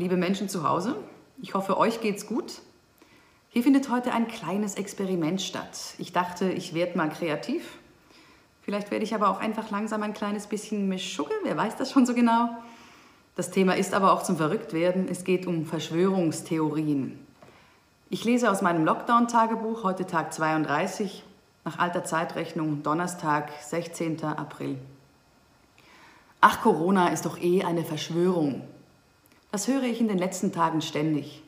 liebe Menschen zu Hause. Ich hoffe, euch geht's gut. Hier findet heute ein kleines Experiment statt. Ich dachte, ich werde mal kreativ. Vielleicht werde ich aber auch einfach langsam ein kleines bisschen Mischugge, wer weiß das schon so genau. Das Thema ist aber auch zum Verrücktwerden. Es geht um Verschwörungstheorien. Ich lese aus meinem Lockdown-Tagebuch, heute Tag 32, nach alter Zeitrechnung, Donnerstag, 16. April. Ach, Corona ist doch eh eine Verschwörung. Das höre ich in den letzten Tagen ständig.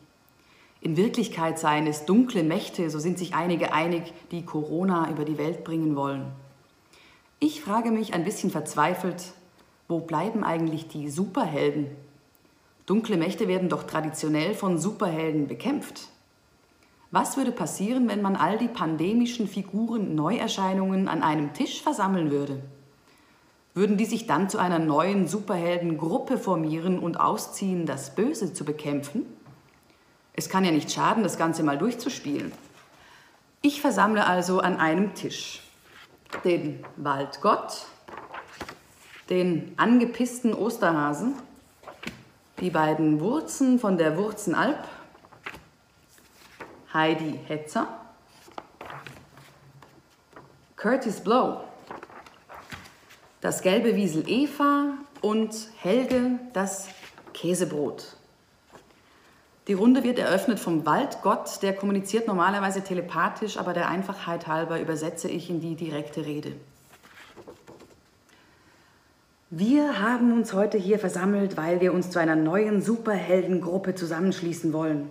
In Wirklichkeit seien es dunkle Mächte, so sind sich einige einig, die Corona über die Welt bringen wollen. Ich frage mich ein bisschen verzweifelt, wo bleiben eigentlich die Superhelden? Dunkle Mächte werden doch traditionell von Superhelden bekämpft. Was würde passieren, wenn man all die pandemischen Figuren Neuerscheinungen an einem Tisch versammeln würde? Würden die sich dann zu einer neuen Superheldengruppe formieren und ausziehen, das Böse zu bekämpfen? Es kann ja nicht schaden, das Ganze mal durchzuspielen. Ich versammle also an einem Tisch den Waldgott, den angepissten Osterhasen, die beiden Wurzen von der Wurzenalp, Heidi Hetzer, Curtis Blow, das gelbe Wiesel Eva und Helge das Käsebrot. Die Runde wird eröffnet vom Waldgott, der kommuniziert normalerweise telepathisch, aber der Einfachheit halber übersetze ich in die direkte Rede. Wir haben uns heute hier versammelt, weil wir uns zu einer neuen Superheldengruppe zusammenschließen wollen.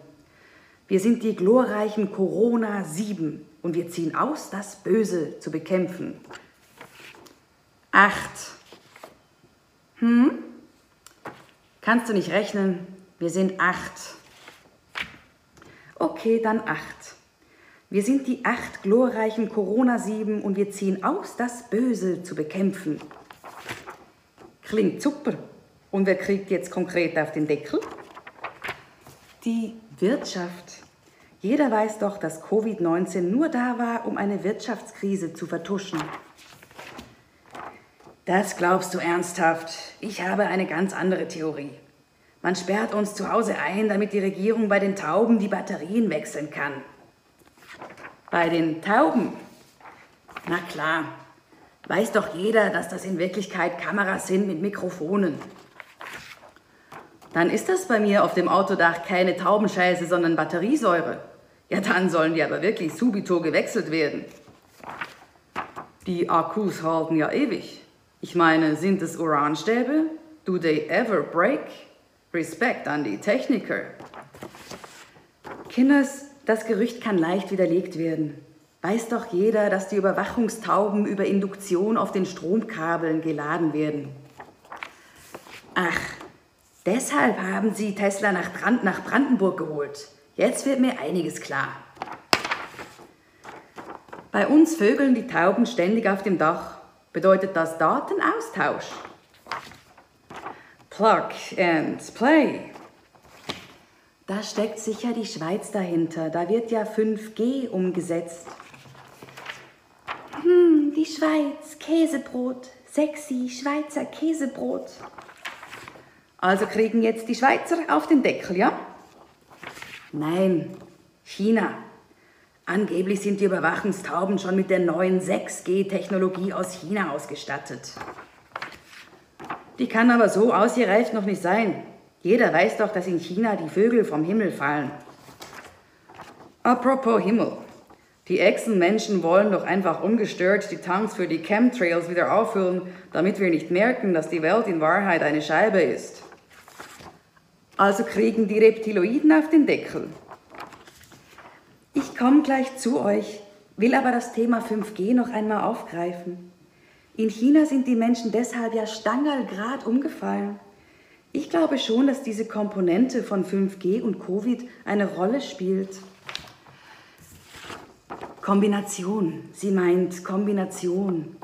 Wir sind die glorreichen Corona 7 und wir ziehen aus, das Böse zu bekämpfen. Acht. Hm? Kannst du nicht rechnen? Wir sind acht. Okay, dann acht. Wir sind die acht glorreichen Corona-Sieben und wir ziehen aus, das Böse zu bekämpfen. Klingt super. Und wer kriegt jetzt konkret auf den Deckel? Die Wirtschaft. Jeder weiß doch, dass Covid-19 nur da war, um eine Wirtschaftskrise zu vertuschen. Das glaubst du ernsthaft? Ich habe eine ganz andere Theorie. Man sperrt uns zu Hause ein, damit die Regierung bei den Tauben die Batterien wechseln kann. Bei den Tauben? Na klar. Weiß doch jeder, dass das in Wirklichkeit Kameras sind mit Mikrofonen. Dann ist das bei mir auf dem Autodach keine Taubenscheiße, sondern Batteriesäure. Ja, dann sollen die aber wirklich subito gewechselt werden. Die Akkus halten ja ewig. Ich meine, sind es Uranstäbe? Do they ever break? Respekt an die Techniker. Kinders, das Gerücht kann leicht widerlegt werden. Weiß doch jeder, dass die Überwachungstauben über Induktion auf den Stromkabeln geladen werden. Ach, deshalb haben sie Tesla nach, Brand nach Brandenburg geholt. Jetzt wird mir einiges klar. Bei uns vögeln die Tauben ständig auf dem Dach bedeutet das Datenaustausch. Plug and Play. Da steckt sicher die Schweiz dahinter. Da wird ja 5G umgesetzt. Hm, die Schweiz, Käsebrot, sexy Schweizer Käsebrot. Also kriegen jetzt die Schweizer auf den Deckel, ja? Nein, China. Angeblich sind die Überwachungstauben schon mit der neuen 6G-Technologie aus China ausgestattet. Die kann aber so ausgereift noch nicht sein. Jeder weiß doch, dass in China die Vögel vom Himmel fallen. Apropos Himmel. Die Echsenmenschen wollen doch einfach ungestört die Tanks für die Chemtrails wieder auffüllen, damit wir nicht merken, dass die Welt in Wahrheit eine Scheibe ist. Also kriegen die Reptiloiden auf den Deckel. Komme gleich zu euch, will aber das Thema 5G noch einmal aufgreifen. In China sind die Menschen deshalb ja stangerlgrad umgefallen. Ich glaube schon, dass diese Komponente von 5G und Covid eine Rolle spielt. Kombination, sie meint Kombination.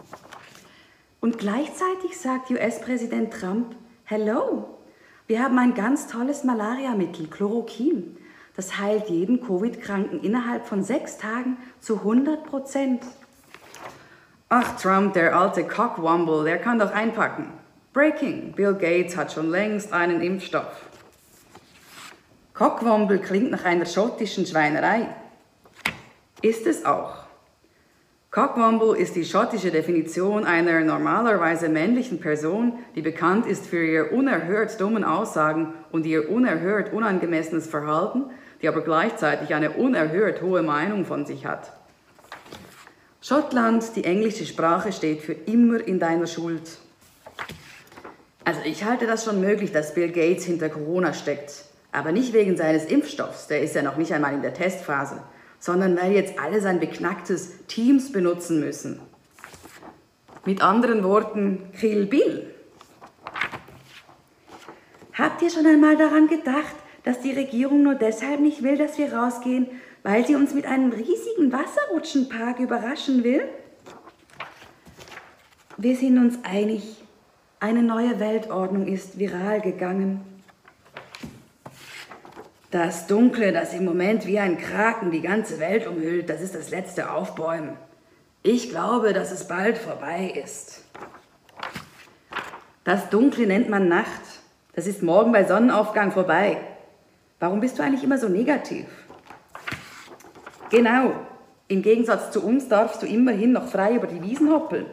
Und gleichzeitig sagt US-Präsident Trump, Hello, wir haben ein ganz tolles Malariamittel, Chloroquin. Das heilt jeden Covid-Kranken innerhalb von sechs Tagen zu 100 Prozent. Ach, Trump, der alte Cockwomble, der kann doch einpacken. Breaking. Bill Gates hat schon längst einen Impfstoff. Cockwomble klingt nach einer schottischen Schweinerei. Ist es auch. Cockwomble ist die schottische Definition einer normalerweise männlichen Person, die bekannt ist für ihr unerhört dummen Aussagen und ihr unerhört unangemessenes Verhalten, die aber gleichzeitig eine unerhört hohe Meinung von sich hat. Schottland, die englische Sprache, steht für immer in deiner Schuld. Also ich halte das schon möglich, dass Bill Gates hinter Corona steckt. Aber nicht wegen seines Impfstoffs, der ist ja noch nicht einmal in der Testphase, sondern weil jetzt alle sein beknacktes Teams benutzen müssen. Mit anderen Worten, Kill Bill. Habt ihr schon einmal daran gedacht, dass die Regierung nur deshalb nicht will, dass wir rausgehen, weil sie uns mit einem riesigen Wasserrutschenpark überraschen will? Wir sind uns einig, eine neue Weltordnung ist viral gegangen. Das Dunkle, das im Moment wie ein Kraken die ganze Welt umhüllt, das ist das letzte Aufbäumen. Ich glaube, dass es bald vorbei ist. Das Dunkle nennt man Nacht. Das ist morgen bei Sonnenaufgang vorbei. Warum bist du eigentlich immer so negativ? Genau. Im Gegensatz zu uns darfst du immerhin noch frei über die Wiesen hoppeln.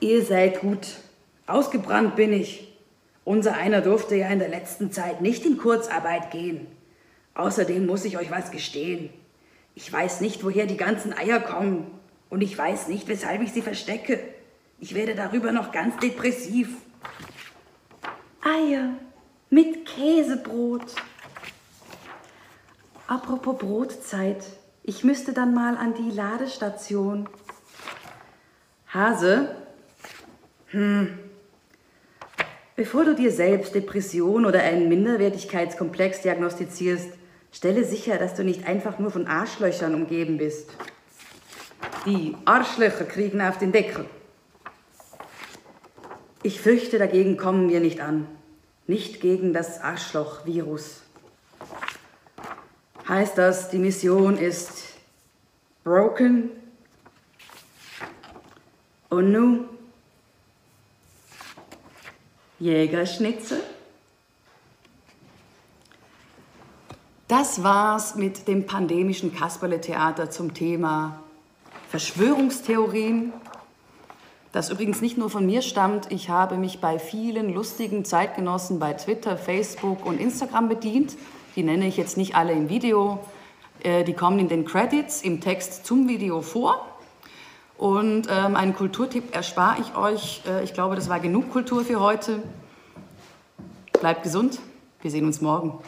Ihr seid gut. Ausgebrannt bin ich. Unser einer durfte ja in der letzten Zeit nicht in Kurzarbeit gehen. Außerdem muss ich euch was gestehen. Ich weiß nicht, woher die ganzen Eier kommen. Und ich weiß nicht, weshalb ich sie verstecke. Ich werde darüber noch ganz depressiv. Eier mit Käsebrot. Apropos Brotzeit, ich müsste dann mal an die Ladestation. Hase? Hm. Bevor du dir selbst Depression oder einen Minderwertigkeitskomplex diagnostizierst, stelle sicher, dass du nicht einfach nur von Arschlöchern umgeben bist. Die Arschlöcher kriegen auf den Deckel. Ich fürchte, dagegen kommen wir nicht an. Nicht gegen das Arschloch-Virus heißt das, die Mission ist broken. Und nun Jägerschnitzel. Das war's mit dem pandemischen Kasperle-Theater zum Thema Verschwörungstheorien. Das übrigens nicht nur von mir stammt. Ich habe mich bei vielen lustigen Zeitgenossen bei Twitter, Facebook und Instagram bedient. Die nenne ich jetzt nicht alle im Video. Äh, die kommen in den Credits im Text zum Video vor. Und ähm, einen Kulturtipp erspare ich euch. Äh, ich glaube, das war genug Kultur für heute. Bleibt gesund. Wir sehen uns morgen.